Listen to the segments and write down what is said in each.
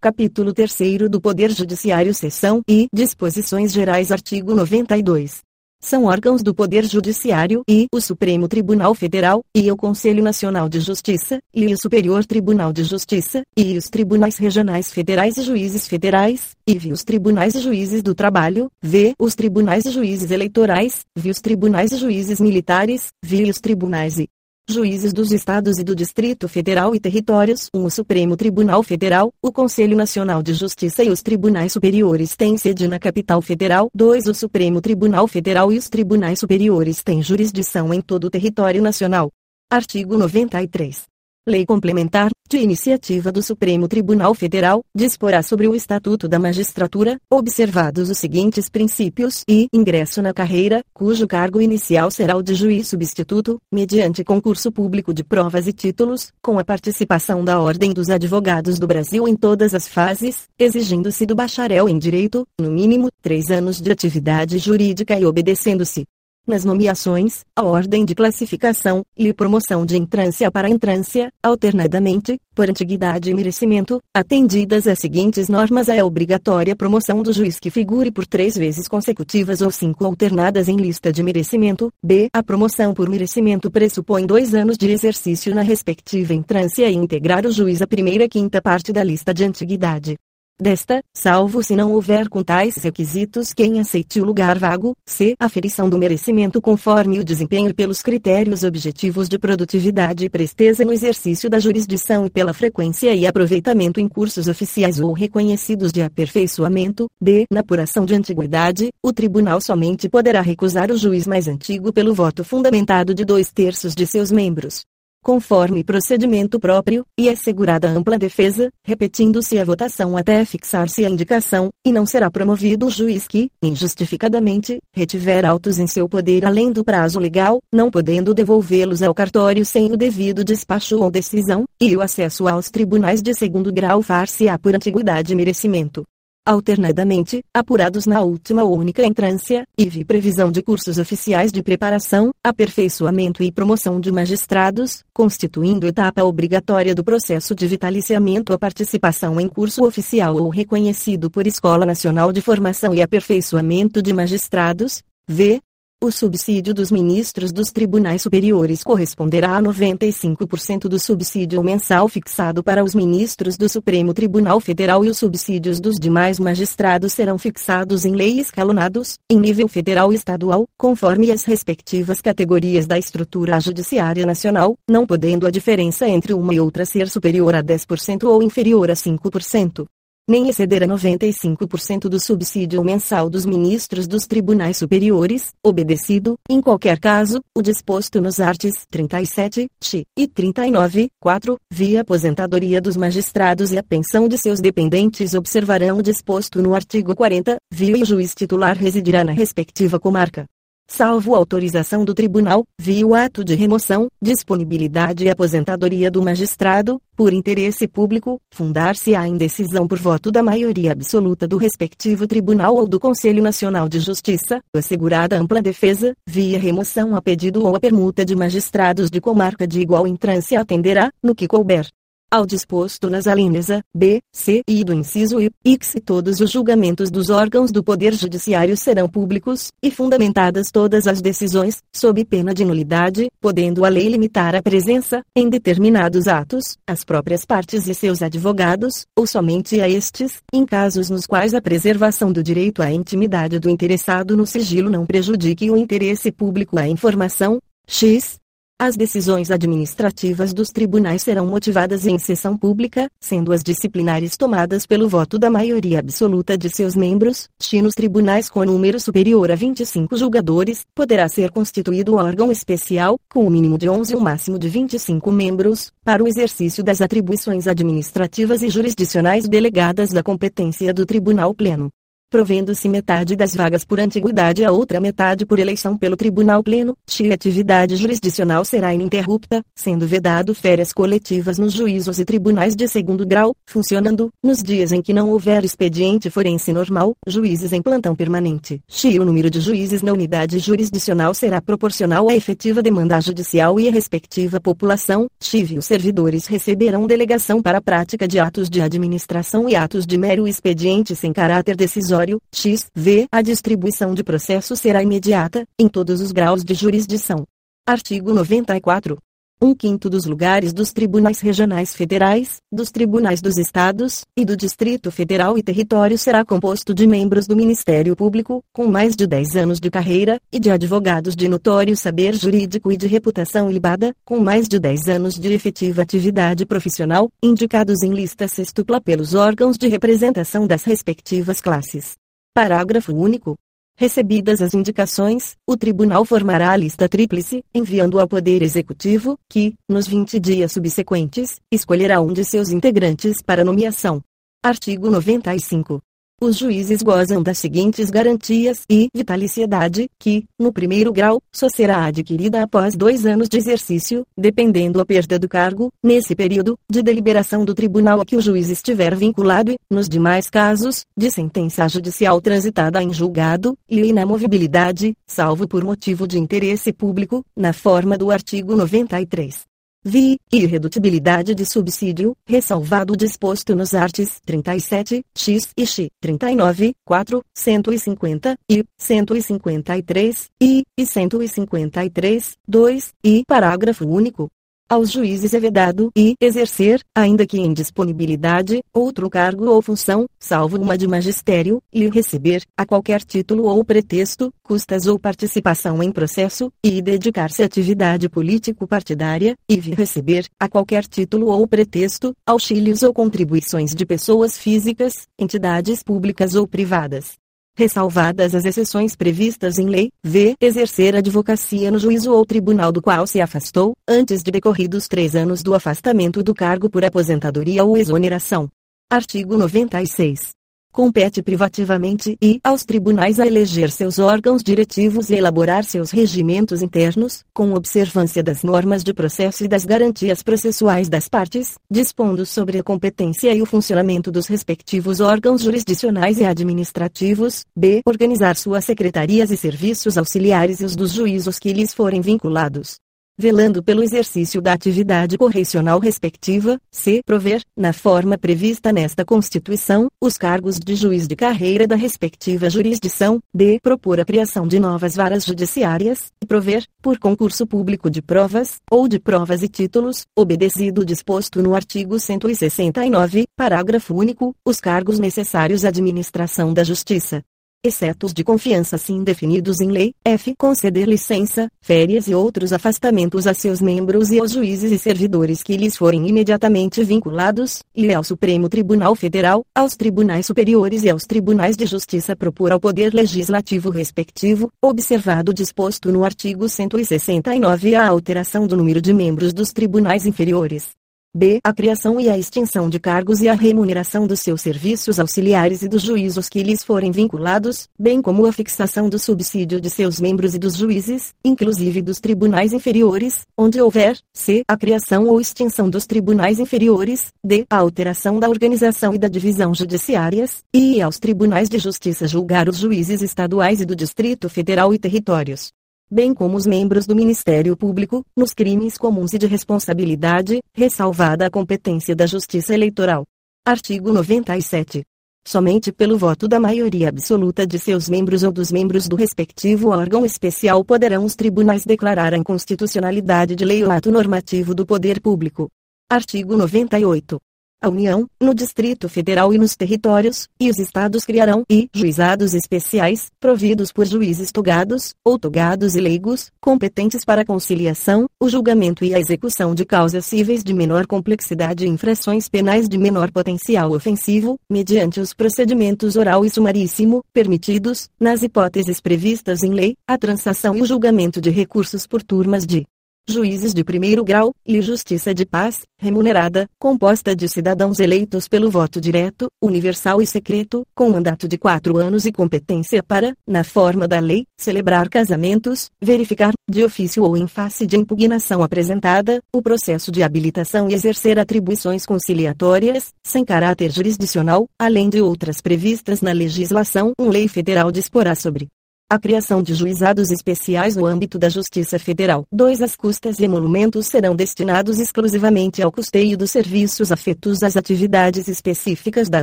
Capítulo 3 do Poder Judiciário Seção e Disposições Gerais Artigo 92. São órgãos do Poder Judiciário e o Supremo Tribunal Federal, e o Conselho Nacional de Justiça, e o Superior Tribunal de Justiça, e os Tribunais Regionais Federais e Juízes Federais, e vi os Tribunais e Juízes do Trabalho, v os Tribunais e Juízes Eleitorais, vi os Tribunais e Juízes Militares, vi os Tribunais e juízes dos estados e do Distrito Federal e Territórios, um, o Supremo Tribunal Federal, o Conselho Nacional de Justiça e os tribunais superiores têm sede na capital federal. 2. O Supremo Tribunal Federal e os tribunais superiores têm jurisdição em todo o território nacional. Artigo 93. Lei Complementar, de iniciativa do Supremo Tribunal Federal, disporá sobre o Estatuto da Magistratura, observados os seguintes princípios e ingresso na carreira, cujo cargo inicial será o de juiz substituto, mediante concurso público de provas e títulos, com a participação da Ordem dos Advogados do Brasil em todas as fases, exigindo-se do bacharel em Direito, no mínimo, três anos de atividade jurídica e obedecendo-se, nas nomeações, a ordem de classificação e promoção de entrância para entrância, alternadamente, por antiguidade e merecimento, atendidas as seguintes normas é obrigatória promoção do juiz que figure por três vezes consecutivas ou cinco alternadas em lista de merecimento, b. A promoção por merecimento pressupõe dois anos de exercício na respectiva entrância e integrar o juiz a primeira quinta parte da lista de antiguidade desta, salvo se não houver com tais requisitos quem aceite o lugar vago, c. aferição do merecimento conforme o desempenho pelos critérios objetivos de produtividade e presteza no exercício da jurisdição e pela frequência e aproveitamento em cursos oficiais ou reconhecidos de aperfeiçoamento, d. na apuração de antiguidade, o tribunal somente poderá recusar o juiz mais antigo pelo voto fundamentado de dois terços de seus membros conforme procedimento próprio, e assegurada ampla defesa, repetindo-se a votação até fixar-se a indicação, e não será promovido o juiz que, injustificadamente, retiver autos em seu poder além do prazo legal, não podendo devolvê-los ao cartório sem o devido despacho ou decisão, e o acesso aos tribunais de segundo grau far-se-á por antiguidade e merecimento alternadamente, apurados na última ou única entrância, e vi previsão de cursos oficiais de preparação, aperfeiçoamento e promoção de magistrados, constituindo etapa obrigatória do processo de vitaliciamento a participação em curso oficial ou reconhecido por Escola Nacional de Formação e Aperfeiçoamento de Magistrados, v. O subsídio dos ministros dos tribunais superiores corresponderá a 95% do subsídio mensal fixado para os ministros do Supremo Tribunal Federal e os subsídios dos demais magistrados serão fixados em lei escalonados, em nível federal e estadual, conforme as respectivas categorias da estrutura judiciária nacional, não podendo a diferença entre uma e outra ser superior a 10% ou inferior a 5% nem exceder a 95% do subsídio mensal dos ministros dos tribunais superiores, obedecido, em qualquer caso, o disposto nos artes 37, x e 39, 4, via aposentadoria dos magistrados e a pensão de seus dependentes observarão o disposto no artigo 40, via e o juiz titular residirá na respectiva comarca salvo autorização do tribunal, via o ato de remoção, disponibilidade e aposentadoria do magistrado, por interesse público, fundar-se-á em decisão por voto da maioria absoluta do respectivo tribunal ou do Conselho Nacional de Justiça, assegurada ampla defesa, via remoção a pedido ou a permuta de magistrados de comarca de igual entrância atenderá, no que couber, ao disposto nas alíneas A, B, C e do inciso I, X todos os julgamentos dos órgãos do Poder Judiciário serão públicos, e fundamentadas todas as decisões, sob pena de nulidade, podendo a lei limitar a presença, em determinados atos, às próprias partes e seus advogados, ou somente a estes, em casos nos quais a preservação do direito à intimidade do interessado no sigilo não prejudique o interesse público à informação, x, as decisões administrativas dos tribunais serão motivadas em sessão pública, sendo as disciplinares tomadas pelo voto da maioria absoluta de seus membros. Nos tribunais com número superior a 25 julgadores, poderá ser constituído órgão especial, com o mínimo de 11 e o máximo de 25 membros, para o exercício das atribuições administrativas e jurisdicionais delegadas da competência do Tribunal Pleno. Provendo-se metade das vagas por antiguidade e a outra metade por eleição pelo Tribunal Pleno, a atividade jurisdicional será ininterrupta, sendo vedado férias coletivas nos juízos e tribunais de segundo grau, funcionando, nos dias em que não houver expediente forense normal, juízes em plantão permanente. Xi o número de juízes na unidade jurisdicional será proporcional à efetiva demanda judicial e à respectiva população. Xi os servidores receberão delegação para a prática de atos de administração e atos de mero expediente sem caráter decisório X, V. A distribuição de processo será imediata, em todos os graus de jurisdição. Artigo 94. Um quinto dos lugares dos tribunais regionais federais, dos tribunais dos estados, e do Distrito Federal e Território será composto de membros do Ministério Público, com mais de 10 anos de carreira, e de advogados de notório saber jurídico e de reputação ilibada, com mais de 10 anos de efetiva atividade profissional, indicados em lista sextupla pelos órgãos de representação das respectivas classes. Parágrafo único. Recebidas as indicações, o tribunal formará a lista tríplice, enviando ao Poder Executivo, que, nos 20 dias subsequentes, escolherá um de seus integrantes para nomeação. Artigo 95. Os juízes gozam das seguintes garantias e vitaliciedade, que, no primeiro grau, só será adquirida após dois anos de exercício, dependendo a perda do cargo, nesse período, de deliberação do tribunal a que o juiz estiver vinculado e, nos demais casos, de sentença judicial transitada em julgado, e inamovibilidade, salvo por motivo de interesse público, na forma do artigo 93. Vi, irredutibilidade de subsídio, ressalvado o disposto nos artes 37, x e x, 39, 4, 150, e, 153, e, e 153, 2, e parágrafo único, aos juízes é vedado e exercer, ainda que em disponibilidade, outro cargo ou função, salvo uma de magistério, e receber, a qualquer título ou pretexto, custas ou participação em processo, e dedicar-se à atividade político-partidária, e receber, a qualquer título ou pretexto, auxílios ou contribuições de pessoas físicas, entidades públicas ou privadas ressalvadas as exceções previstas em lei, v. exercer advocacia no juízo ou tribunal do qual se afastou, antes de decorridos três anos do afastamento do cargo por aposentadoria ou exoneração. Artigo 96 compete privativamente e aos tribunais a eleger seus órgãos diretivos e elaborar seus regimentos internos, com observância das normas de processo e das garantias processuais das partes, dispondo sobre a competência e o funcionamento dos respectivos órgãos jurisdicionais e administrativos, b. organizar suas secretarias e serviços auxiliares e os dos juízos que lhes forem vinculados velando pelo exercício da atividade correcional respectiva, c. prover, na forma prevista nesta Constituição, os cargos de juiz de carreira da respectiva jurisdição, d. propor a criação de novas varas judiciárias, e prover, por concurso público de provas, ou de provas e títulos, obedecido o disposto no artigo 169, parágrafo único, os cargos necessários à administração da justiça exceto os de confiança assim definidos em lei, f. conceder licença, férias e outros afastamentos a seus membros e aos juízes e servidores que lhes forem imediatamente vinculados, e ao Supremo Tribunal Federal, aos tribunais superiores e aos tribunais de justiça propor ao Poder Legislativo respectivo, observado disposto no artigo 169 a alteração do número de membros dos tribunais inferiores. B. A criação e a extinção de cargos e a remuneração dos seus serviços auxiliares e dos juízos que lhes forem vinculados, bem como a fixação do subsídio de seus membros e dos juízes, inclusive dos tribunais inferiores, onde houver, C. A criação ou extinção dos tribunais inferiores, D. A alteração da organização e da divisão judiciárias, e aos tribunais de justiça julgar os juízes estaduais e do Distrito Federal e territórios bem como os membros do Ministério Público, nos crimes comuns e de responsabilidade, ressalvada a competência da Justiça Eleitoral. Artigo 97. Somente pelo voto da maioria absoluta de seus membros ou dos membros do respectivo órgão especial poderão os tribunais declarar a inconstitucionalidade de lei ou ato normativo do poder público. Artigo 98 a União, no Distrito Federal e nos territórios, e os estados criarão e juizados especiais, providos por juízes togados, ou togados e leigos, competentes para a conciliação, o julgamento e a execução de causas cíveis de menor complexidade e infrações penais de menor potencial ofensivo, mediante os procedimentos oral e sumaríssimo, permitidos, nas hipóteses previstas em lei, a transação e o julgamento de recursos por turmas de juízes de primeiro grau, e justiça de paz, remunerada, composta de cidadãos eleitos pelo voto direto, universal e secreto, com mandato de quatro anos e competência para, na forma da lei, celebrar casamentos, verificar, de ofício ou em face de impugnação apresentada, o processo de habilitação e exercer atribuições conciliatórias, sem caráter jurisdicional, além de outras previstas na legislação. Uma lei federal disporá sobre a criação de juizados especiais no âmbito da Justiça Federal. 2. As custas e emolumentos serão destinados exclusivamente ao custeio dos serviços afetos às atividades específicas da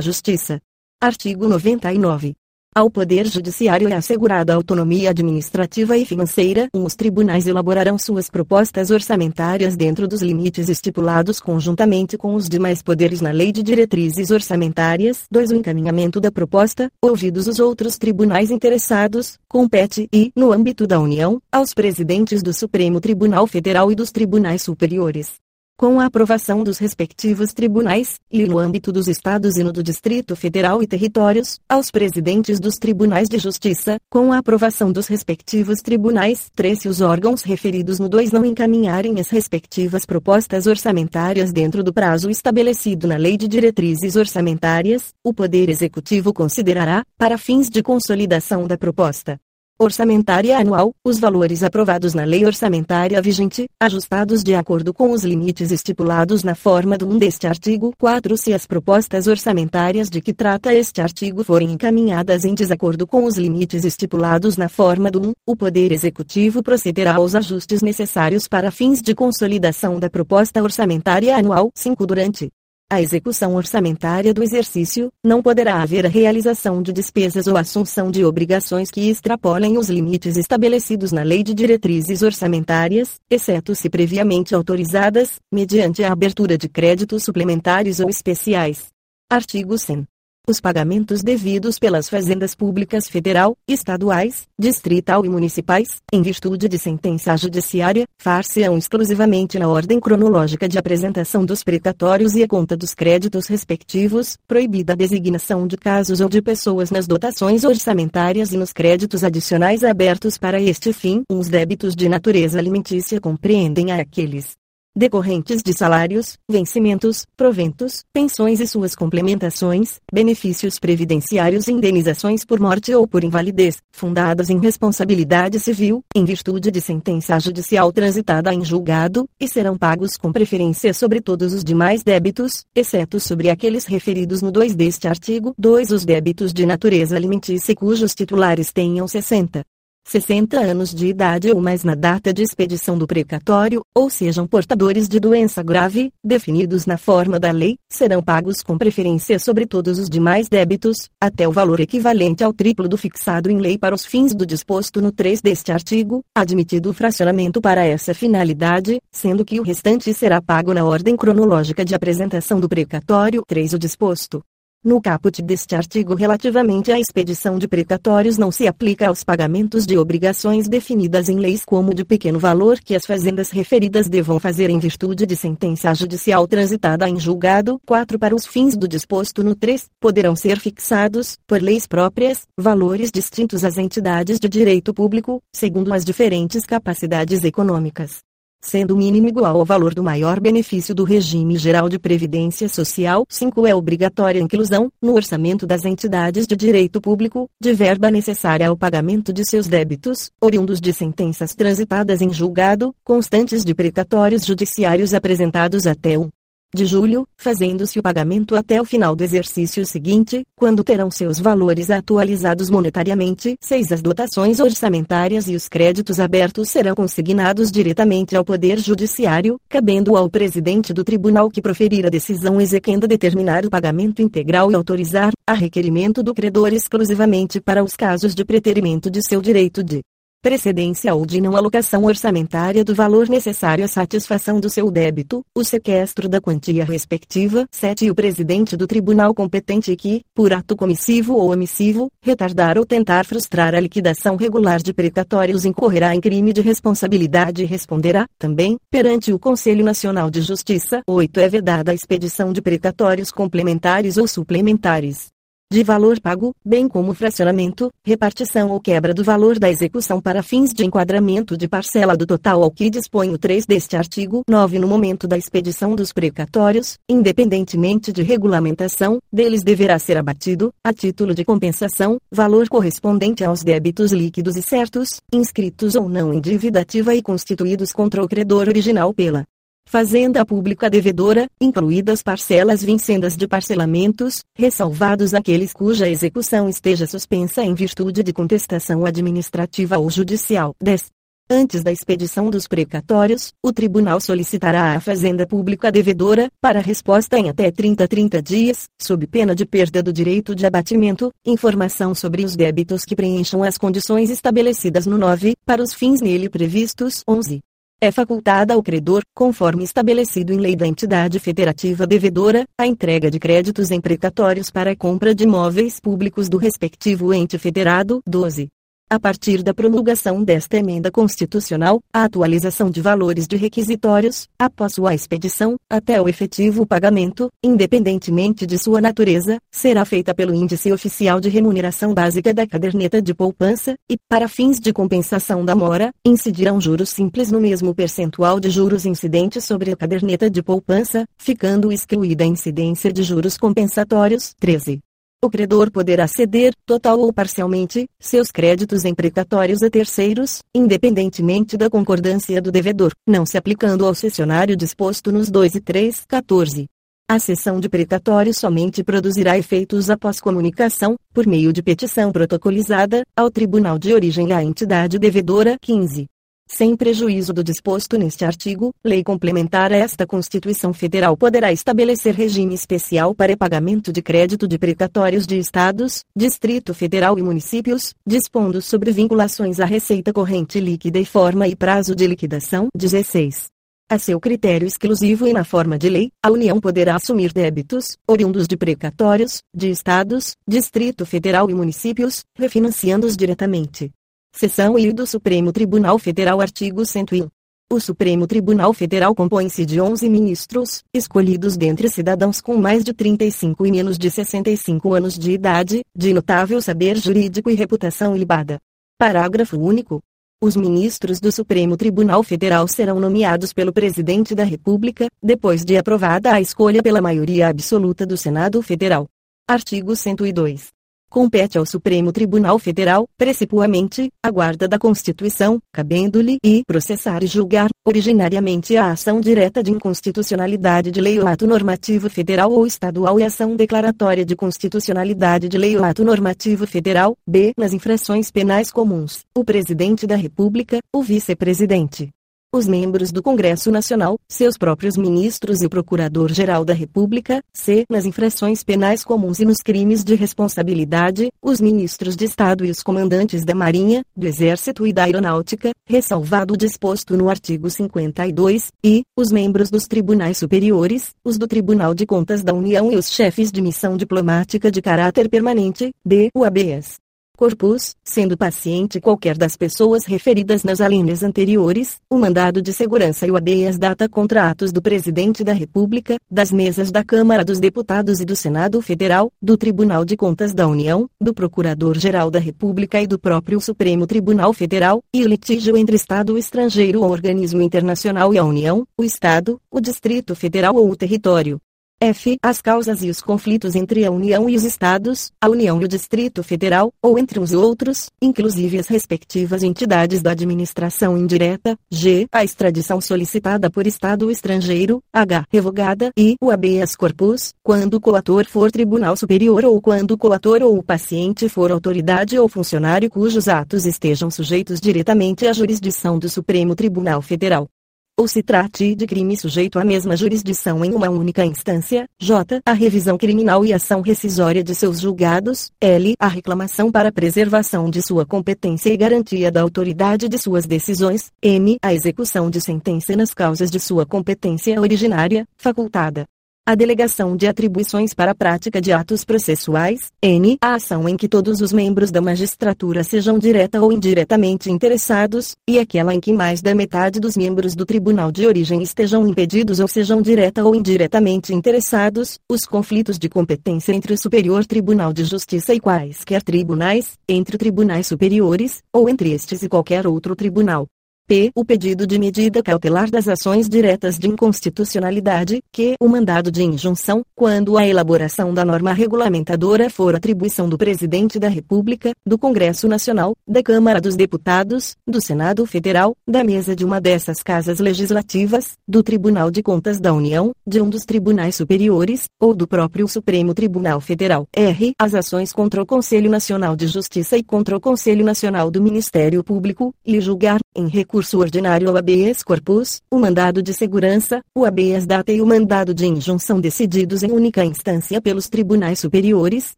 Justiça. Artigo 99. Ao Poder Judiciário é assegurada autonomia administrativa e financeira. Os tribunais elaborarão suas propostas orçamentárias dentro dos limites estipulados conjuntamente com os demais poderes na Lei de Diretrizes Orçamentárias. 2. O encaminhamento da proposta, ouvidos os outros tribunais interessados, compete e, no âmbito da União, aos presidentes do Supremo Tribunal Federal e dos tribunais superiores com a aprovação dos respectivos tribunais, e no âmbito dos estados e no do Distrito Federal e territórios, aos presidentes dos tribunais de justiça, com a aprovação dos respectivos tribunais. 3. Se os órgãos referidos no 2 não encaminharem as respectivas propostas orçamentárias dentro do prazo estabelecido na Lei de Diretrizes Orçamentárias, o Poder Executivo considerará, para fins de consolidação da proposta, orçamentária anual, os valores aprovados na lei orçamentária vigente, ajustados de acordo com os limites estipulados na forma do 1 deste artigo 4 se as propostas orçamentárias de que trata este artigo forem encaminhadas em desacordo com os limites estipulados na forma do 1, o Poder Executivo procederá aos ajustes necessários para fins de consolidação da proposta orçamentária anual 5 durante a execução orçamentária do exercício, não poderá haver a realização de despesas ou assunção de obrigações que extrapolem os limites estabelecidos na Lei de Diretrizes Orçamentárias, exceto se previamente autorizadas, mediante a abertura de créditos suplementares ou especiais. Artigo 100 os pagamentos devidos pelas fazendas públicas federal, estaduais, distrital e municipais, em virtude de sentença judiciária, far-se-ão exclusivamente na ordem cronológica de apresentação dos precatórios e a conta dos créditos respectivos, proibida a designação de casos ou de pessoas nas dotações orçamentárias e nos créditos adicionais abertos para este fim. Os débitos de natureza alimentícia compreendem aqueles decorrentes de salários, vencimentos, proventos, pensões e suas complementações, benefícios previdenciários e indenizações por morte ou por invalidez, fundadas em responsabilidade civil, em virtude de sentença judicial transitada em julgado, e serão pagos com preferência sobre todos os demais débitos, exceto sobre aqueles referidos no 2 deste artigo. 2 os débitos de natureza alimentícia cujos titulares tenham 60 60 anos de idade ou mais na data de expedição do precatório, ou sejam portadores de doença grave, definidos na forma da lei, serão pagos com preferência sobre todos os demais débitos, até o valor equivalente ao triplo do fixado em lei para os fins do disposto no 3 deste artigo, admitido o fracionamento para essa finalidade, sendo que o restante será pago na ordem cronológica de apresentação do precatório. 3 O disposto no caput deste artigo relativamente à expedição de precatórios não se aplica aos pagamentos de obrigações definidas em leis como de pequeno valor que as fazendas referidas devam fazer em virtude de sentença judicial transitada em julgado. 4 Para os fins do disposto no 3, poderão ser fixados, por leis próprias, valores distintos às entidades de direito público, segundo as diferentes capacidades econômicas sendo o mínimo igual ao valor do maior benefício do regime geral de previdência social. 5 é obrigatória a inclusão, no orçamento das entidades de direito público, de verba necessária ao pagamento de seus débitos, oriundos de sentenças transitadas em julgado, constantes de precatórios judiciários apresentados até o de julho, fazendo-se o pagamento até o final do exercício seguinte, quando terão seus valores atualizados monetariamente. 6. As dotações orçamentárias e os créditos abertos serão consignados diretamente ao Poder Judiciário, cabendo ao presidente do tribunal que proferir a decisão exequenda determinar o pagamento integral e autorizar, a requerimento do credor exclusivamente para os casos de preterimento de seu direito de precedência ou de não alocação orçamentária do valor necessário à satisfação do seu débito, o sequestro da quantia respectiva. 7. O presidente do tribunal competente que, por ato comissivo ou omissivo, retardar ou tentar frustrar a liquidação regular de precatórios incorrerá em crime de responsabilidade e responderá, também, perante o Conselho Nacional de Justiça. 8. É vedada a expedição de precatórios complementares ou suplementares de valor pago, bem como fracionamento, repartição ou quebra do valor da execução para fins de enquadramento de parcela do total ao que dispõe o 3 deste artigo 9 no momento da expedição dos precatórios, independentemente de regulamentação, deles deverá ser abatido, a título de compensação, valor correspondente aos débitos líquidos e certos, inscritos ou não em dívida ativa e constituídos contra o credor original pela Fazenda Pública Devedora, incluídas parcelas vincendas de parcelamentos, ressalvados aqueles cuja execução esteja suspensa em virtude de contestação administrativa ou judicial. 10. Antes da expedição dos precatórios, o tribunal solicitará à Fazenda Pública Devedora, para resposta em até 30 30 dias, sob pena de perda do direito de abatimento, informação sobre os débitos que preencham as condições estabelecidas no 9, para os fins nele previstos. 11. É facultada ao credor, conforme estabelecido em lei da entidade federativa devedora, a entrega de créditos em precatórios para a compra de imóveis públicos do respectivo ente federado. 12. A partir da promulgação desta emenda constitucional, a atualização de valores de requisitórios, após sua expedição, até o efetivo pagamento, independentemente de sua natureza, será feita pelo Índice Oficial de Remuneração Básica da Caderneta de Poupança, e, para fins de compensação da mora, incidirão juros simples no mesmo percentual de juros incidentes sobre a caderneta de poupança, ficando excluída a incidência de juros compensatórios. 13. O credor poderá ceder, total ou parcialmente, seus créditos em precatórios a terceiros, independentemente da concordância do devedor, não se aplicando ao cessionário disposto nos 2 e 3, 14. A cessão de precatório somente produzirá efeitos após comunicação, por meio de petição protocolizada, ao tribunal de origem da entidade devedora. 15. Sem prejuízo do disposto neste artigo, lei complementar a esta Constituição Federal poderá estabelecer regime especial para pagamento de crédito de precatórios de estados, Distrito Federal e municípios, dispondo sobre vinculações à receita corrente líquida e forma e prazo de liquidação. 16. A seu critério exclusivo e na forma de lei, a União poderá assumir débitos, oriundos de precatórios, de estados, Distrito Federal e municípios, refinanciando-os diretamente. Seção I do Supremo Tribunal Federal Artigo 101. O Supremo Tribunal Federal compõe-se de 11 ministros, escolhidos dentre cidadãos com mais de 35 e menos de 65 anos de idade, de notável saber jurídico e reputação ilibada. Parágrafo único. Os ministros do Supremo Tribunal Federal serão nomeados pelo Presidente da República, depois de aprovada a escolha pela maioria absoluta do Senado Federal. Artigo 102 compete ao Supremo Tribunal Federal, precipuamente, a guarda da Constituição, cabendo-lhe e processar e julgar, originariamente a ação direta de inconstitucionalidade de lei ou ato normativo federal ou estadual e ação declaratória de constitucionalidade de lei ou ato normativo federal, b. nas infrações penais comuns, o Presidente da República, o Vice-Presidente, os membros do Congresso Nacional, seus próprios ministros e o Procurador-Geral da República, c. nas infrações penais comuns e nos crimes de responsabilidade, os ministros de Estado e os comandantes da Marinha, do Exército e da Aeronáutica, ressalvado o disposto no artigo 52, e, os membros dos tribunais superiores, os do Tribunal de Contas da União e os chefes de missão diplomática de caráter permanente, d. UABs corpus, sendo paciente qualquer das pessoas referidas nas alíneas anteriores, o mandado de segurança e o habeas data contra atos do Presidente da República, das mesas da Câmara dos Deputados e do Senado Federal, do Tribunal de Contas da União, do Procurador-Geral da República e do próprio Supremo Tribunal Federal, e o litígio entre Estado estrangeiro ou organismo internacional e a União, o Estado, o Distrito Federal ou o território, F. As causas e os conflitos entre a União e os Estados, a União e o Distrito Federal, ou entre e outros, inclusive as respectivas entidades da administração indireta. G. A extradição solicitada por Estado estrangeiro. H. Revogada. E. O habeas corpus, quando o coator for tribunal superior ou quando o coator ou o paciente for autoridade ou funcionário cujos atos estejam sujeitos diretamente à jurisdição do Supremo Tribunal Federal ou se trate de crime sujeito à mesma jurisdição em uma única instância, j. a revisão criminal e ação rescisória de seus julgados, l. a reclamação para preservação de sua competência e garantia da autoridade de suas decisões, m. a execução de sentença nas causas de sua competência originária, facultada A delegação de atribuições para a prática de atos processuais, N. A ação em que todos os membros da magistratura sejam direta ou indiretamente interessados, e aquela em que mais da metade dos membros do tribunal de origem estejam impedidos ou sejam direta ou indiretamente interessados, os conflitos de competência entre o Superior Tribunal de Justiça e quaisquer tribunais, entre tribunais superiores, ou entre estes e qualquer outro tribunal. P. O pedido de medida cautelar das ações diretas de inconstitucionalidade, que o mandado de injunção, quando a elaboração da norma regulamentadora for atribuição do Presidente da República, do Congresso Nacional, da Câmara dos Deputados, do Senado Federal, da mesa de uma dessas casas legislativas, do Tribunal de Contas da União, de um dos tribunais superiores, ou do próprio Supremo Tribunal Federal. R. As ações contra o Conselho Nacional de Justiça e contra o Conselho Nacional do Ministério Público, e julgar, em recurso ordinário ao habeas corpus, o mandado de segurança, o habeas data e o mandado de injunção decididos em única instância pelos tribunais superiores,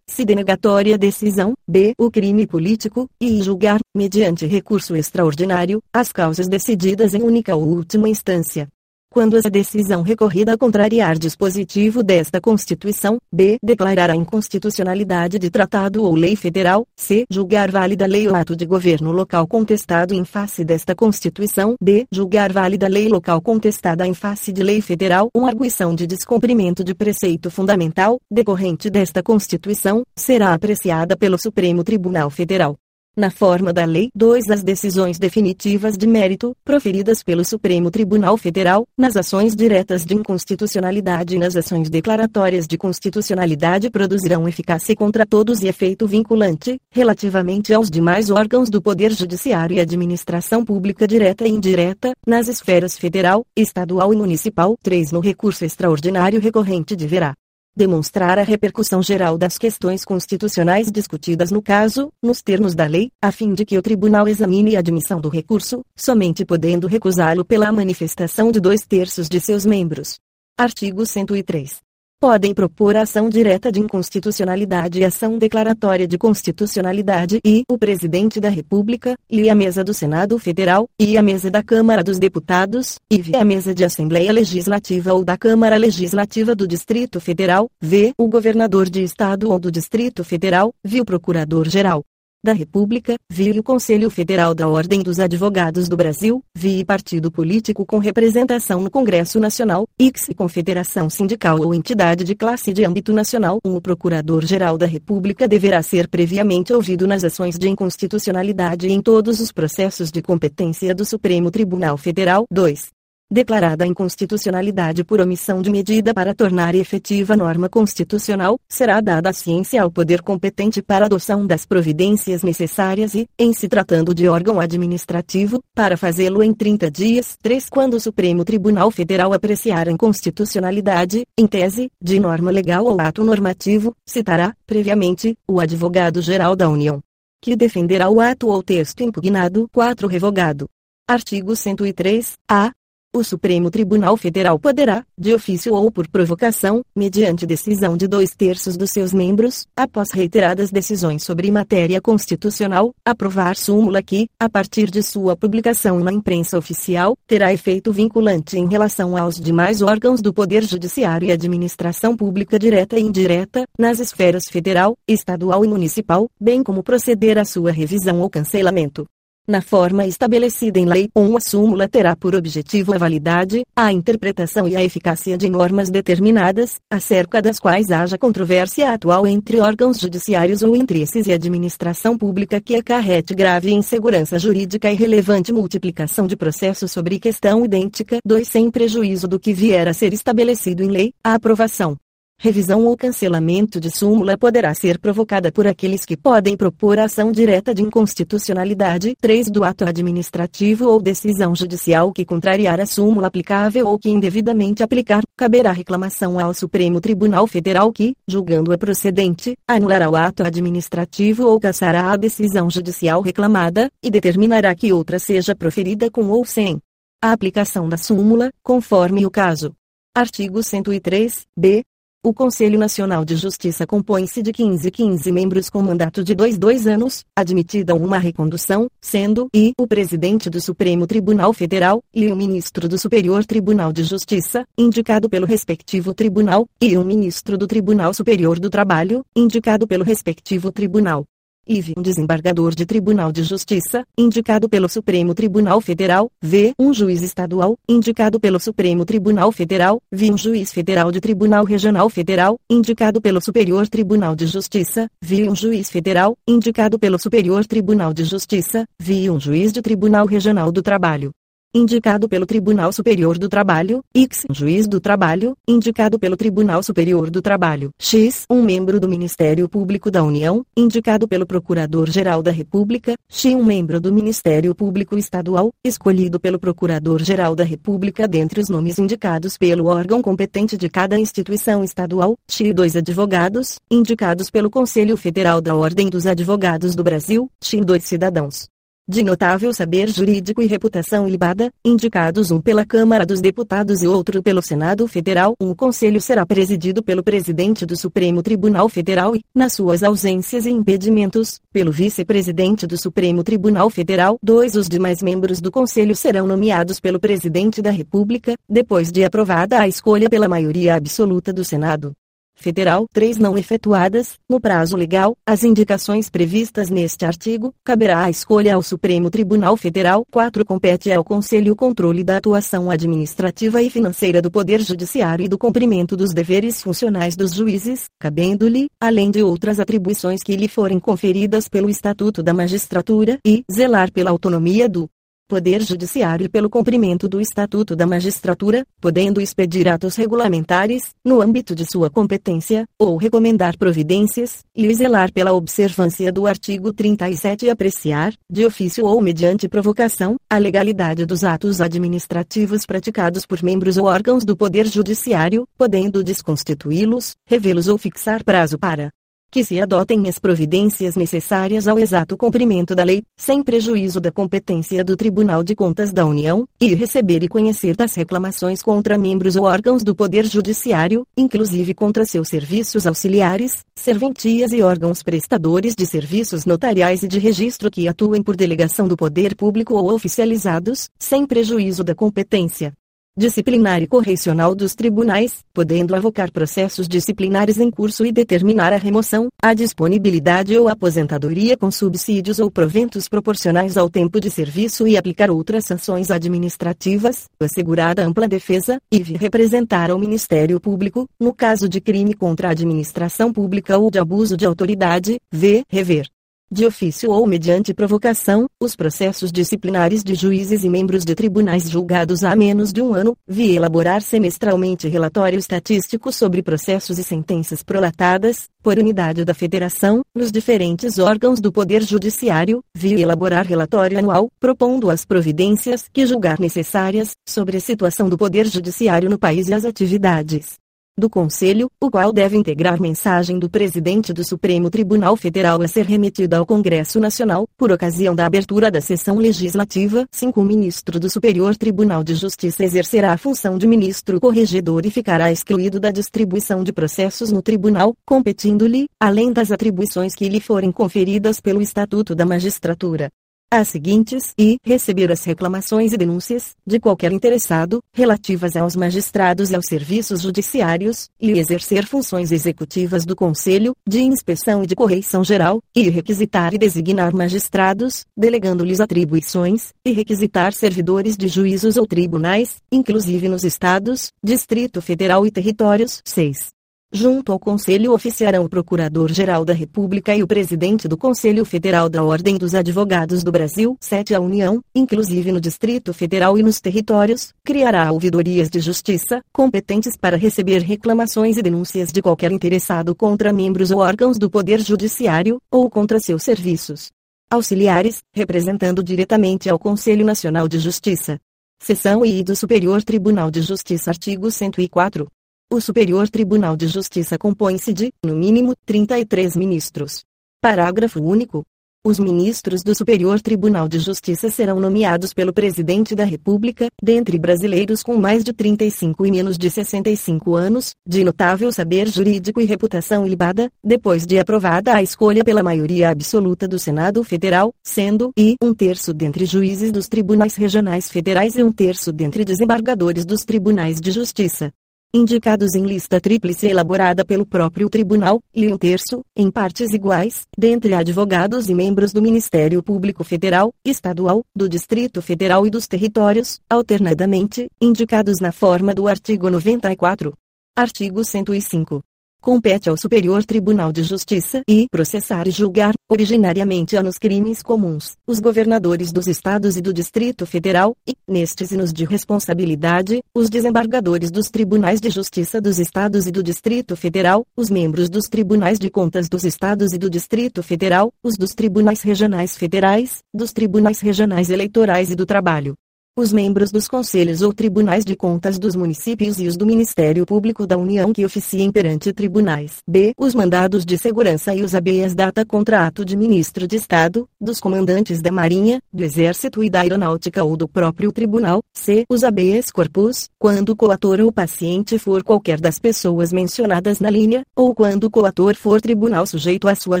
se denegatória a decisão, b. o crime político, e julgar, mediante recurso extraordinário, as causas decididas em única ou última instância quando a decisão recorrida contrariar dispositivo desta Constituição, b. declarar a inconstitucionalidade de tratado ou lei federal, c. julgar válida lei ou ato de governo local contestado em face desta Constituição, d. julgar válida lei local contestada em face de lei federal uma arguição de descumprimento de preceito fundamental, decorrente desta Constituição, será apreciada pelo Supremo Tribunal Federal na forma da Lei 2 as decisões definitivas de mérito, proferidas pelo Supremo Tribunal Federal, nas ações diretas de inconstitucionalidade e nas ações declaratórias de constitucionalidade produzirão eficácia contra todos e efeito vinculante, relativamente aos demais órgãos do Poder Judiciário e Administração Pública direta e indireta, nas esferas federal, estadual e municipal. 3. No recurso extraordinário recorrente deverá demonstrar a repercussão geral das questões constitucionais discutidas no caso, nos termos da lei, a fim de que o tribunal examine a admissão do recurso, somente podendo recusá-lo pela manifestação de dois terços de seus membros. Artigo 103 podem propor ação direta de inconstitucionalidade e ação declaratória de constitucionalidade e o Presidente da República, e a mesa do Senado Federal, e a mesa da Câmara dos Deputados, e a mesa de Assembleia Legislativa ou da Câmara Legislativa do Distrito Federal, v. o governador de Estado ou do Distrito Federal, v. o Procurador-Geral da República, via o Conselho Federal da Ordem dos Advogados do Brasil, via partido político com representação no Congresso Nacional, IX Confederação Sindical ou entidade de classe de âmbito nacional. O Procurador-Geral da República deverá ser previamente ouvido nas ações de inconstitucionalidade e em todos os processos de competência do Supremo Tribunal Federal. 2 declarada a inconstitucionalidade por omissão de medida para tornar efetiva norma constitucional, será dada a ciência ao poder competente para adoção das providências necessárias e, em se tratando de órgão administrativo, para fazê-lo em 30 dias. 3. Quando o Supremo Tribunal Federal apreciar a inconstitucionalidade, em tese, de norma legal ou ato normativo, citará, previamente, o advogado-geral da União, que defenderá o ato ou texto impugnado. 4. Revogado. Artigo 103, a. O Supremo Tribunal Federal poderá, de ofício ou por provocação, mediante decisão de dois terços dos seus membros, após reiteradas decisões sobre matéria constitucional, aprovar súmula que, a partir de sua publicação na imprensa oficial, terá efeito vinculante em relação aos demais órgãos do Poder Judiciário e Administração Pública direta e indireta, nas esferas federal, estadual e municipal, bem como proceder à sua revisão ou cancelamento na forma estabelecida em lei. 1. Um, a súmula terá por objetivo a validade, a interpretação e a eficácia de normas determinadas, acerca das quais haja controvérsia atual entre órgãos judiciários ou entre esses e administração pública que acarrete grave insegurança jurídica e relevante multiplicação de processos sobre questão idêntica. 2. Sem prejuízo do que vier a ser estabelecido em lei, a aprovação Revisão ou cancelamento de súmula poderá ser provocada por aqueles que podem propor ação direta de inconstitucionalidade 3 do ato administrativo ou decisão judicial que contrariar a súmula aplicável ou que indevidamente aplicar, caberá reclamação ao Supremo Tribunal Federal que, julgando-a procedente, anulará o ato administrativo ou cassará a decisão judicial reclamada, e determinará que outra seja proferida com ou sem a aplicação da súmula, conforme o caso. Artigo 103, b. O Conselho Nacional de Justiça compõe-se de 15 15 membros com mandato de 2 2 anos, admitida uma recondução, sendo e o presidente do Supremo Tribunal Federal e o ministro do Superior Tribunal de Justiça, indicado pelo respectivo tribunal, e o ministro do Tribunal Superior do Trabalho, indicado pelo respectivo tribunal. IV. Um desembargador de Tribunal de Justiça, indicado pelo Supremo Tribunal Federal, V. Um juiz estadual, indicado pelo Supremo Tribunal Federal, V. Um juiz federal de Tribunal Regional Federal, indicado pelo Superior Tribunal de Justiça, V. Um juiz federal, indicado pelo Superior Tribunal de Justiça, V. Um juiz de Tribunal Regional do Trabalho indicado pelo Tribunal Superior do Trabalho, X, juiz do trabalho, indicado pelo Tribunal Superior do Trabalho, X, um membro do Ministério Público da União, indicado pelo Procurador-Geral da República, X, um membro do Ministério Público Estadual, escolhido pelo Procurador-Geral da República dentre os nomes indicados pelo órgão competente de cada instituição estadual, X, dois advogados, indicados pelo Conselho Federal da Ordem dos Advogados do Brasil, X, dois cidadãos de notável saber jurídico e reputação ilibada, indicados um pela Câmara dos Deputados e outro pelo Senado Federal. Um conselho será presidido pelo presidente do Supremo Tribunal Federal e, nas suas ausências e impedimentos, pelo vice-presidente do Supremo Tribunal Federal. Dois os demais membros do conselho serão nomeados pelo presidente da República, depois de aprovada a escolha pela maioria absoluta do Senado. Federal 3 não efetuadas, no prazo legal, as indicações previstas neste artigo, caberá a escolha ao Supremo Tribunal Federal 4 compete ao Conselho o controle da atuação administrativa e financeira do Poder Judiciário e do cumprimento dos deveres funcionais dos juízes, cabendo-lhe, além de outras atribuições que lhe forem conferidas pelo Estatuto da Magistratura e zelar pela autonomia do Poder Judiciário pelo cumprimento do Estatuto da Magistratura, podendo expedir atos regulamentares, no âmbito de sua competência, ou recomendar providências, e zelar pela observância do artigo 37 e apreciar, de ofício ou mediante provocação, a legalidade dos atos administrativos praticados por membros ou órgãos do Poder Judiciário, podendo desconstituí-los, revê-los ou fixar prazo para que se adotem as providências necessárias ao exato cumprimento da lei, sem prejuízo da competência do Tribunal de Contas da União, e receber e conhecer das reclamações contra membros ou órgãos do Poder Judiciário, inclusive contra seus serviços auxiliares, serventias e órgãos prestadores de serviços notariais e de registro que atuem por delegação do poder público ou oficializados, sem prejuízo da competência disciplinar e correcional dos tribunais, podendo avocar processos disciplinares em curso e determinar a remoção, a disponibilidade ou aposentadoria com subsídios ou proventos proporcionais ao tempo de serviço e aplicar outras sanções administrativas, assegurada ampla defesa, e representar ao Ministério Público, no caso de crime contra a administração pública ou de abuso de autoridade, v. rever de ofício ou mediante provocação, os processos disciplinares de juízes e membros de tribunais julgados há menos de um ano, vi elaborar semestralmente relatório estatístico sobre processos e sentenças prolatadas, por unidade da Federação, nos diferentes órgãos do Poder Judiciário, vi elaborar relatório anual, propondo as providências que julgar necessárias, sobre a situação do Poder Judiciário no país e as atividades do Conselho, o qual deve integrar mensagem do presidente do Supremo Tribunal Federal a ser remetida ao Congresso Nacional, por ocasião da abertura da sessão legislativa. 5. O ministro do Superior Tribunal de Justiça exercerá a função de ministro corregedor e ficará excluído da distribuição de processos no tribunal, competindo-lhe, além das atribuições que lhe forem conferidas pelo Estatuto da Magistratura, as seguintes e receber as reclamações e denúncias de qualquer interessado relativas aos magistrados e aos serviços judiciários e exercer funções executivas do Conselho de inspeção e de correição geral e requisitar e designar magistrados, delegando-lhes atribuições e requisitar servidores de juízos ou tribunais, inclusive nos estados, Distrito Federal e territórios. 6. Junto ao Conselho oficiarão o Procurador-Geral da República e o Presidente do Conselho Federal da Ordem dos Advogados do Brasil. 7. A União, inclusive no Distrito Federal e nos territórios, criará ouvidorias de justiça, competentes para receber reclamações e denúncias de qualquer interessado contra membros ou órgãos do Poder Judiciário, ou contra seus serviços auxiliares, representando diretamente ao Conselho Nacional de Justiça. Seção I do Superior Tribunal de Justiça Artigo 104. O Superior Tribunal de Justiça compõe-se de, no mínimo, 33 ministros. Parágrafo único. Os ministros do Superior Tribunal de Justiça serão nomeados pelo Presidente da República, dentre brasileiros com mais de 35 e menos de 65 anos, de notável saber jurídico e reputação ilibada, depois de aprovada a escolha pela maioria absoluta do Senado Federal, sendo e um terço dentre juízes dos tribunais regionais federais e um terço dentre desembargadores dos tribunais de justiça indicados em lista tríplice elaborada pelo próprio tribunal, e um terço, em partes iguais, dentre advogados e membros do Ministério Público Federal, Estadual, do Distrito Federal e dos territórios, alternadamente, indicados na forma do artigo 94. Artigo 105 compete ao Superior Tribunal de Justiça e processar e julgar, originariamente nos crimes comuns, os governadores dos estados e do Distrito Federal, e, nestes hinos de responsabilidade, os desembargadores dos tribunais de justiça dos estados e do Distrito Federal, os membros dos tribunais de contas dos estados e do Distrito Federal, os dos tribunais regionais federais, dos tribunais regionais eleitorais e do trabalho os membros dos conselhos ou tribunais de contas dos municípios e os do Ministério Público da União que oficiem perante tribunais. B. Os mandados de segurança e os habeas data contrato de ministro de Estado, dos comandantes da Marinha, do Exército e da Aeronáutica ou do próprio tribunal. C. Os habeas corpus, quando o coator ou paciente for qualquer das pessoas mencionadas na linha, ou quando o coator for tribunal sujeito à sua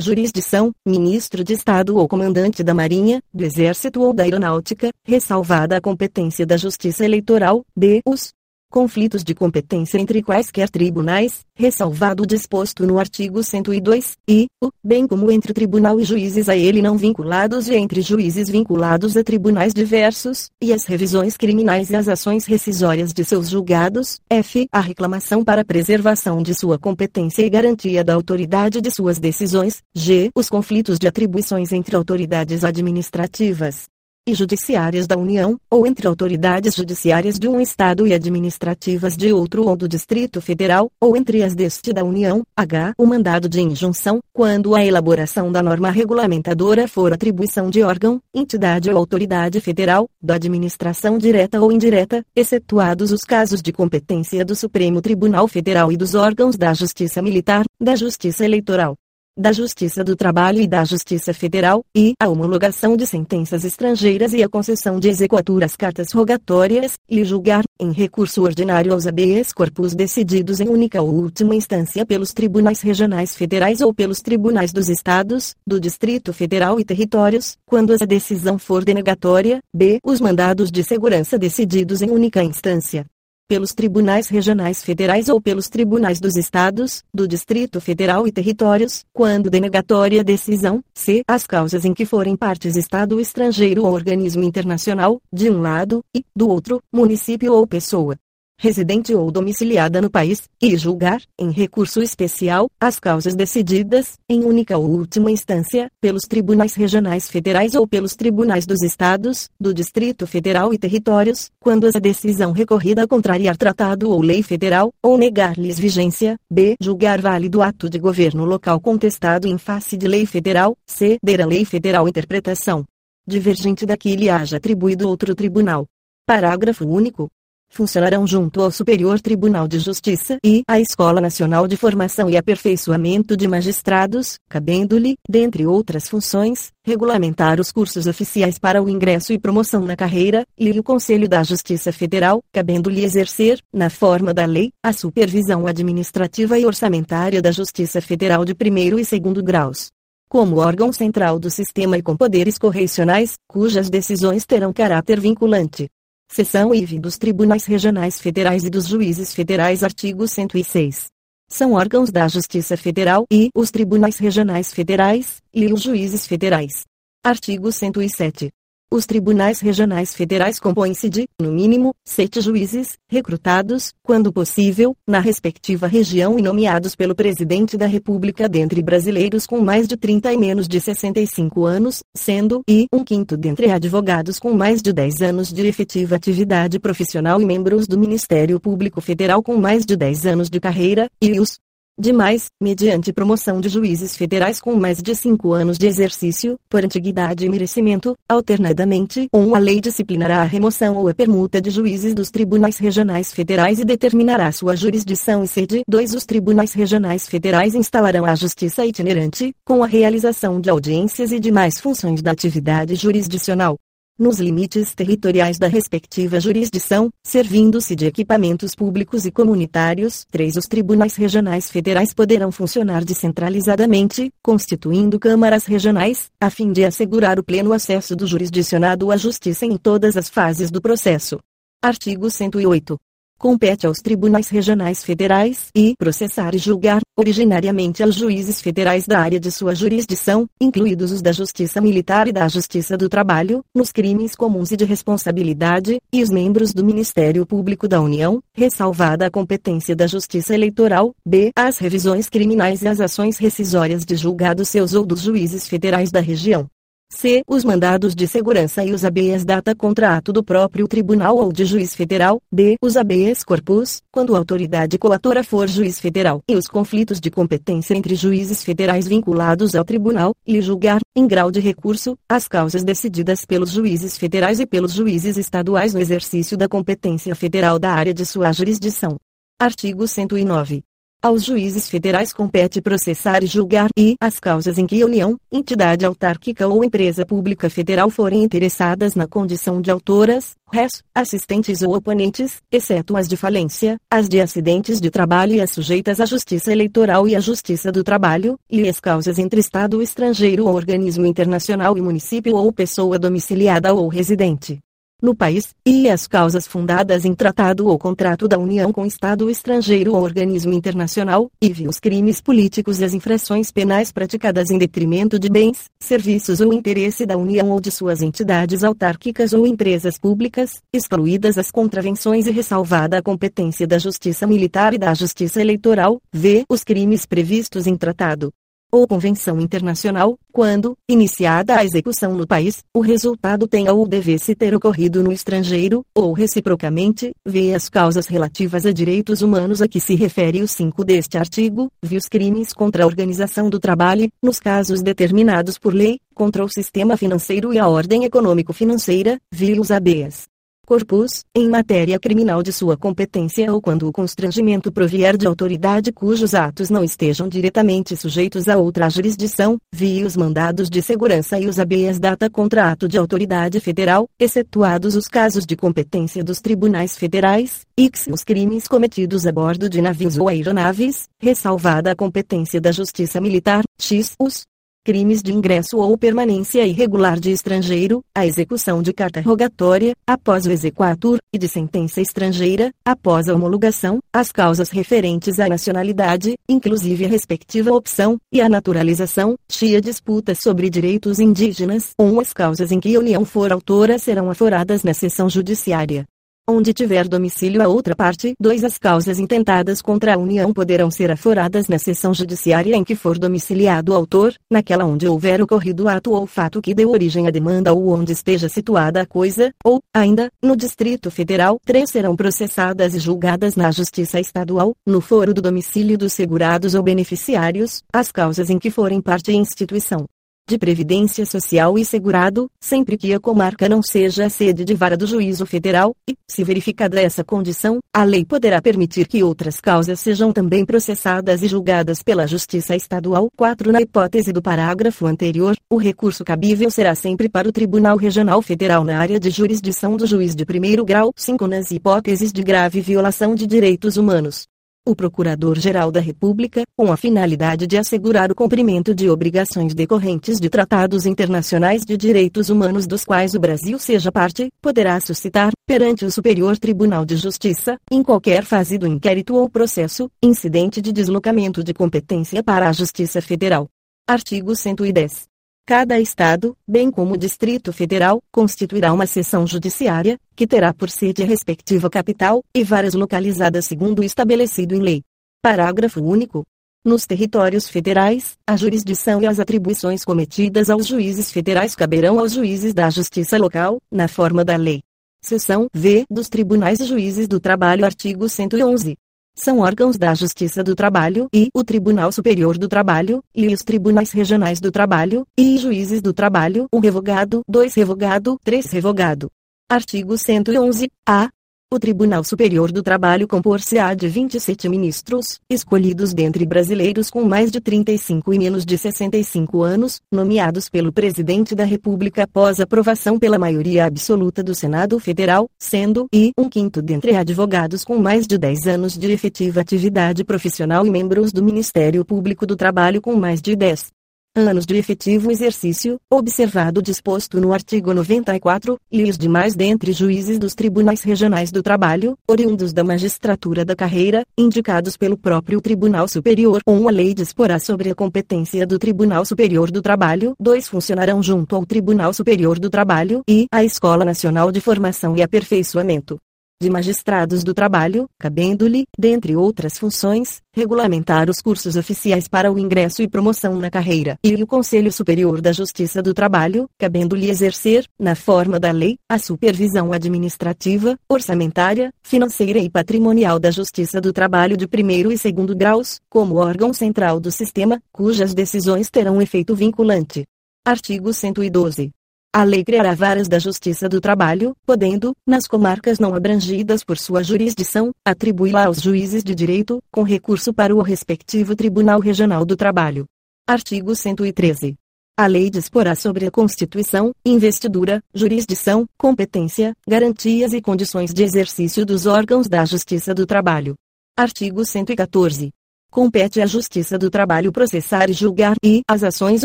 jurisdição, ministro de Estado ou comandante da Marinha, do Exército ou da Aeronáutica, ressalvada a competência competência da Justiça Eleitoral, b. os conflitos de competência entre quaisquer tribunais, ressalvado o disposto no artigo 102, e, o, bem como entre tribunal e juízes a ele não vinculados e entre juízes vinculados a tribunais diversos, e as revisões criminais e as ações rescisórias de seus julgados, f. a reclamação para preservação de sua competência e garantia da autoridade de suas decisões, g. os conflitos de atribuições entre autoridades administrativas, e judiciárias da União, ou entre autoridades judiciárias de um Estado e administrativas de outro ou do Distrito Federal, ou entre as deste da União, h. o mandado de injunção, quando a elaboração da norma regulamentadora for atribuição de órgão, entidade ou autoridade federal, da administração direta ou indireta, excetuados os casos de competência do Supremo Tribunal Federal e dos órgãos da Justiça Militar, da Justiça Eleitoral da Justiça do Trabalho e da Justiça Federal, e a homologação de sentenças estrangeiras e a concessão de exequaturas cartas rogatórias, e julgar, em recurso ordinário aos habeas corpus decididos em única ou última instância pelos tribunais regionais federais ou pelos tribunais dos estados, do Distrito Federal e territórios, quando a decisão for denegatória, b. os mandados de segurança decididos em única instância, pelos tribunais regionais federais ou pelos tribunais dos estados, do Distrito Federal e territórios, quando denegatória decisão, c. as causas em que forem partes Estado estrangeiro ou organismo internacional, de um lado, e, do outro, município ou pessoa residente ou domiciliada no país, e julgar, em recurso especial, as causas decididas, em única ou última instância, pelos tribunais regionais federais ou pelos tribunais dos estados, do Distrito Federal e territórios, quando a decisão recorrida contrariar tratado ou lei federal, ou negar-lhes vigência, b. julgar válido ato de governo local contestado em face de lei federal, c. der a lei federal interpretação divergente da que lhe haja atribuído outro tribunal. Parágrafo único funcionarão junto ao Superior Tribunal de Justiça e à Escola Nacional de Formação e Aperfeiçoamento de Magistrados, cabendo-lhe, dentre outras funções, regulamentar os cursos oficiais para o ingresso e promoção na carreira, e o Conselho da Justiça Federal, cabendo-lhe exercer, na forma da lei, a supervisão administrativa e orçamentária da Justiça Federal de primeiro e segundo graus como órgão central do sistema e com poderes correcionais, cujas decisões terão caráter vinculante. Seção IV dos Tribunais Regionais Federais e dos Juízes Federais Artigo 106. São órgãos da Justiça Federal e os Tribunais Regionais Federais, e os Juízes Federais. Artigo 107. Os tribunais regionais federais compõem-se de, no mínimo, sete juízes, recrutados, quando possível, na respectiva região e nomeados pelo Presidente da República dentre brasileiros com mais de 30 e menos de 65 anos, sendo e um quinto dentre advogados com mais de 10 anos de efetiva atividade profissional e membros do Ministério Público Federal com mais de 10 anos de carreira, e os Demais, mediante promoção de juízes federais com mais de cinco anos de exercício, por antiguidade e merecimento, alternadamente, uma lei disciplinará a remoção ou a permuta de juízes dos tribunais regionais federais e determinará sua jurisdição e sede. 2. Os tribunais regionais federais instalarão a justiça itinerante, com a realização de audiências e demais funções da atividade jurisdicional nos limites territoriais da respectiva jurisdição, servindo-se de equipamentos públicos e comunitários. 3. Os tribunais regionais federais poderão funcionar descentralizadamente, constituindo câmaras regionais, a fim de assegurar o pleno acesso do jurisdicionado à justiça em todas as fases do processo. Artigo 108 compete aos tribunais regionais federais e processar e julgar, originariamente aos juízes federais da área de sua jurisdição, incluídos os da Justiça Militar e da Justiça do Trabalho, nos crimes comuns e de responsabilidade, e os membros do Ministério Público da União, ressalvada a competência da Justiça Eleitoral, b. as revisões criminais e as ações rescisórias de julgados seus ou dos juízes federais da região. C. Os mandados de segurança e os habeas data contrato do próprio tribunal ou de juiz federal. D. Os habeas corpus, quando a autoridade coatora for juiz federal. E os conflitos de competência entre juízes federais vinculados ao tribunal, e julgar, em grau de recurso, as causas decididas pelos juízes federais e pelos juízes estaduais no exercício da competência federal da área de sua jurisdição. Artigo 109. Aos juízes federais compete processar e julgar e as causas em que a União, entidade autárquica ou empresa pública federal forem interessadas na condição de autoras, res, assistentes ou oponentes, exceto as de falência, as de acidentes de trabalho e as sujeitas à justiça eleitoral e à justiça do trabalho, e as causas entre Estado estrangeiro ou organismo internacional e município ou pessoa domiciliada ou residente no país, e as causas fundadas em tratado ou contrato da União com Estado estrangeiro ou organismo internacional, e os crimes políticos e as infrações penais praticadas em detrimento de bens, serviços ou interesse da União ou de suas entidades autárquicas ou empresas públicas, excluídas as contravenções e ressalvada a competência da Justiça Militar e da Justiça Eleitoral, v. os crimes previstos em tratado, ou convenção internacional, quando, iniciada a execução no país, o resultado tenha ou devesse ter ocorrido no estrangeiro, ou reciprocamente, vê as causas relativas a direitos humanos a que se refere o 5 deste artigo, vi os crimes contra a organização do trabalho, nos casos determinados por lei, contra o sistema financeiro e a ordem econômico-financeira, vi os habeas corpus, em matéria criminal de sua competência ou quando o constrangimento provier de autoridade cujos atos não estejam diretamente sujeitos a outra jurisdição, via os mandados de segurança e os habeas data contra ato de autoridade federal, excetuados os casos de competência dos tribunais federais, x os crimes cometidos a bordo de navios ou aeronaves, ressalvada a competência da justiça militar, x os crimes de ingresso ou permanência irregular de estrangeiro, a execução de carta rogatória, após o exequatur, e de sentença estrangeira, após a homologação, as causas referentes à nacionalidade, inclusive a respectiva opção, e a naturalização, chia disputas sobre direitos indígenas, ou as causas em que a União for autora serão aforadas na sessão judiciária onde tiver domicílio a outra parte. 2. As causas intentadas contra a União poderão ser aforadas na sessão judiciária em que for domiciliado o autor, naquela onde houver ocorrido ato ou fato que deu origem à demanda ou onde esteja situada a coisa, ou, ainda, no Distrito Federal. 3. Serão processadas e julgadas na Justiça Estadual, no foro do domicílio dos segurados ou beneficiários, as causas em que forem parte e instituição de previdência social e segurado, sempre que a comarca não seja a sede de vara do juízo federal, e, se verificada essa condição, a lei poderá permitir que outras causas sejam também processadas e julgadas pela Justiça Estadual. 4. Na hipótese do parágrafo anterior, o recurso cabível será sempre para o Tribunal Regional Federal na área de jurisdição do juiz de primeiro grau. 5. Nas hipóteses de grave violação de direitos humanos, o Procurador-Geral da República, com a finalidade de assegurar o cumprimento de obrigações decorrentes de tratados internacionais de direitos humanos dos quais o Brasil seja parte, poderá suscitar, perante o Superior Tribunal de Justiça, em qualquer fase do inquérito ou processo, incidente de deslocamento de competência para a Justiça Federal. Artigo 110. Cada estado, bem como o Distrito Federal, constituirá uma seção judiciária, que terá por sede a respectiva capital, e várias localizadas segundo o estabelecido em lei. Parágrafo único. Nos territórios federais, a jurisdição e as atribuições cometidas aos juízes federais caberão aos juízes da justiça local, na forma da lei. Seção V dos Tribunais e Juízes do Trabalho Artigo 111. São órgãos da Justiça do Trabalho e o Tribunal Superior do Trabalho, e os Tribunais Regionais do Trabalho, e juízes do trabalho, um revogado, dois revogado, três revogado. Artigo 111, a. O Tribunal Superior do Trabalho compor-se-á de 27 ministros, escolhidos dentre brasileiros com mais de 35 e menos de 65 anos, nomeados pelo Presidente da República após aprovação pela maioria absoluta do Senado Federal, sendo e um quinto dentre advogados com mais de 10 anos de efetiva atividade profissional e membros do Ministério Público do Trabalho com mais de 10 anos de efetivo exercício, observado disposto no artigo 94, e os demais dentre juízes dos tribunais regionais do trabalho, oriundos da magistratura da carreira, indicados pelo próprio Tribunal Superior. Uma lei disporá sobre a competência do Tribunal Superior do Trabalho. Dois funcionarão junto ao Tribunal Superior do Trabalho e à Escola Nacional de Formação e Aperfeiçoamento de magistrados do trabalho, cabendo-lhe, dentre outras funções, regulamentar os cursos oficiais para o ingresso e promoção na carreira, e o Conselho Superior da Justiça do Trabalho, cabendo-lhe exercer, na forma da lei, a supervisão administrativa, orçamentária, financeira e patrimonial da Justiça do Trabalho de primeiro e segundo graus, como órgão central do sistema, cujas decisões terão efeito vinculante. Artigo 112. A lei criará varas da Justiça do Trabalho, podendo, nas comarcas não abrangidas por sua jurisdição, atribuí-la aos juízes de direito, com recurso para o respectivo Tribunal Regional do Trabalho. Artigo 113. A lei disporá sobre a constituição, investidura, jurisdição, competência, garantias e condições de exercício dos órgãos da Justiça do Trabalho. Artigo 114. Compete à Justiça do Trabalho processar e julgar e as ações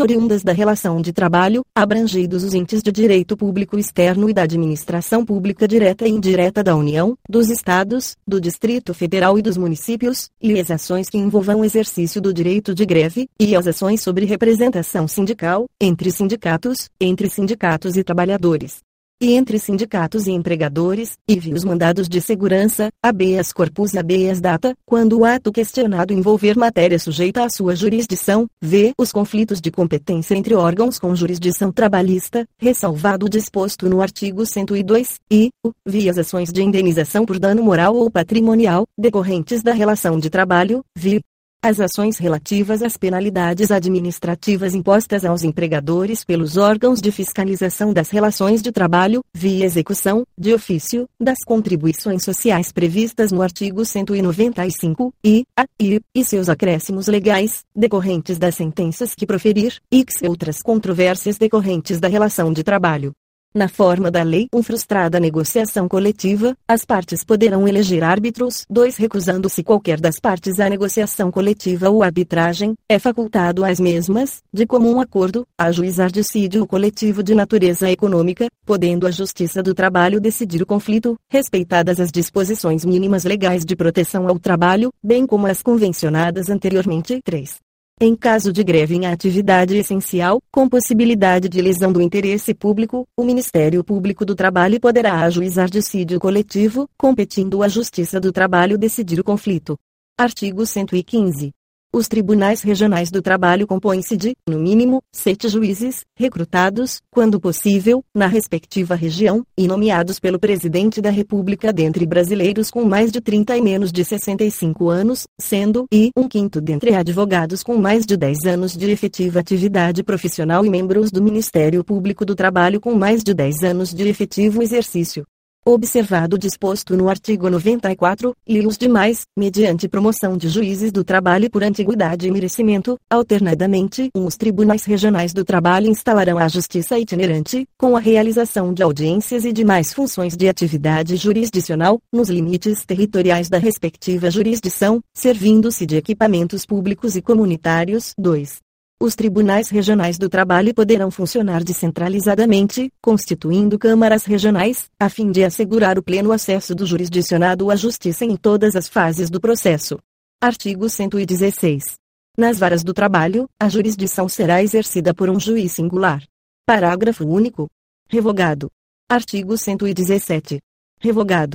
oriundas da relação de trabalho, abrangidos os entes de direito público externo e da administração pública direta e indireta da União, dos Estados, do Distrito Federal e dos municípios, e as ações que envolvam o exercício do direito de greve, e as ações sobre representação sindical, entre sindicatos, entre sindicatos e trabalhadores e entre sindicatos e empregadores, e vi os mandados de segurança, habeas corpus e habeas data, quando o ato questionado envolver matéria sujeita à sua jurisdição, v. os conflitos de competência entre órgãos com jurisdição trabalhista, ressalvado o disposto no artigo 102, e, o, vi as ações de indenização por dano moral ou patrimonial, decorrentes da relação de trabalho, vi, as ações relativas às penalidades administrativas impostas aos empregadores pelos órgãos de fiscalização das relações de trabalho, via execução, de ofício, das contribuições sociais previstas no artigo 195, e, a, e, e seus acréscimos legais, decorrentes das sentenças que proferir, e outras controvérsias decorrentes da relação de trabalho. Na forma da lei, um frustrada negociação coletiva, as partes poderão eleger árbitros. 2. Recusando-se qualquer das partes à negociação coletiva ou arbitragem, é facultado às mesmas, de comum acordo, ajuizar dissídio coletivo de natureza econômica, podendo a Justiça do Trabalho decidir o conflito, respeitadas as disposições mínimas legais de proteção ao trabalho, bem como as convencionadas anteriormente. 3. Em caso de greve em atividade essencial, com possibilidade de lesão do interesse público, o Ministério Público do Trabalho poderá ajuizar dissídio coletivo, competindo à Justiça do Trabalho decidir o conflito. Artigo 115. Os tribunais regionais do trabalho compõem-se de, no mínimo, sete juízes, recrutados, quando possível, na respectiva região, e nomeados pelo Presidente da República dentre brasileiros com mais de 30 e menos de 65 anos, sendo e um quinto dentre advogados com mais de 10 anos de efetiva atividade profissional e membros do Ministério Público do Trabalho com mais de 10 anos de efetivo exercício observado disposto no artigo 94, e os demais, mediante promoção de juízes do trabalho por antiguidade e merecimento, alternadamente, os tribunais regionais do trabalho instalarão a justiça itinerante, com a realização de audiências e demais funções de atividade jurisdicional, nos limites territoriais da respectiva jurisdição, servindo-se de equipamentos públicos e comunitários. 2. Os tribunais regionais do trabalho poderão funcionar descentralizadamente, constituindo câmaras regionais, a fim de assegurar o pleno acesso do jurisdicionado à justiça em todas as fases do processo. Artigo 116. Nas varas do trabalho, a jurisdição será exercida por um juiz singular. Parágrafo único. Revogado. Artigo 117. Revogado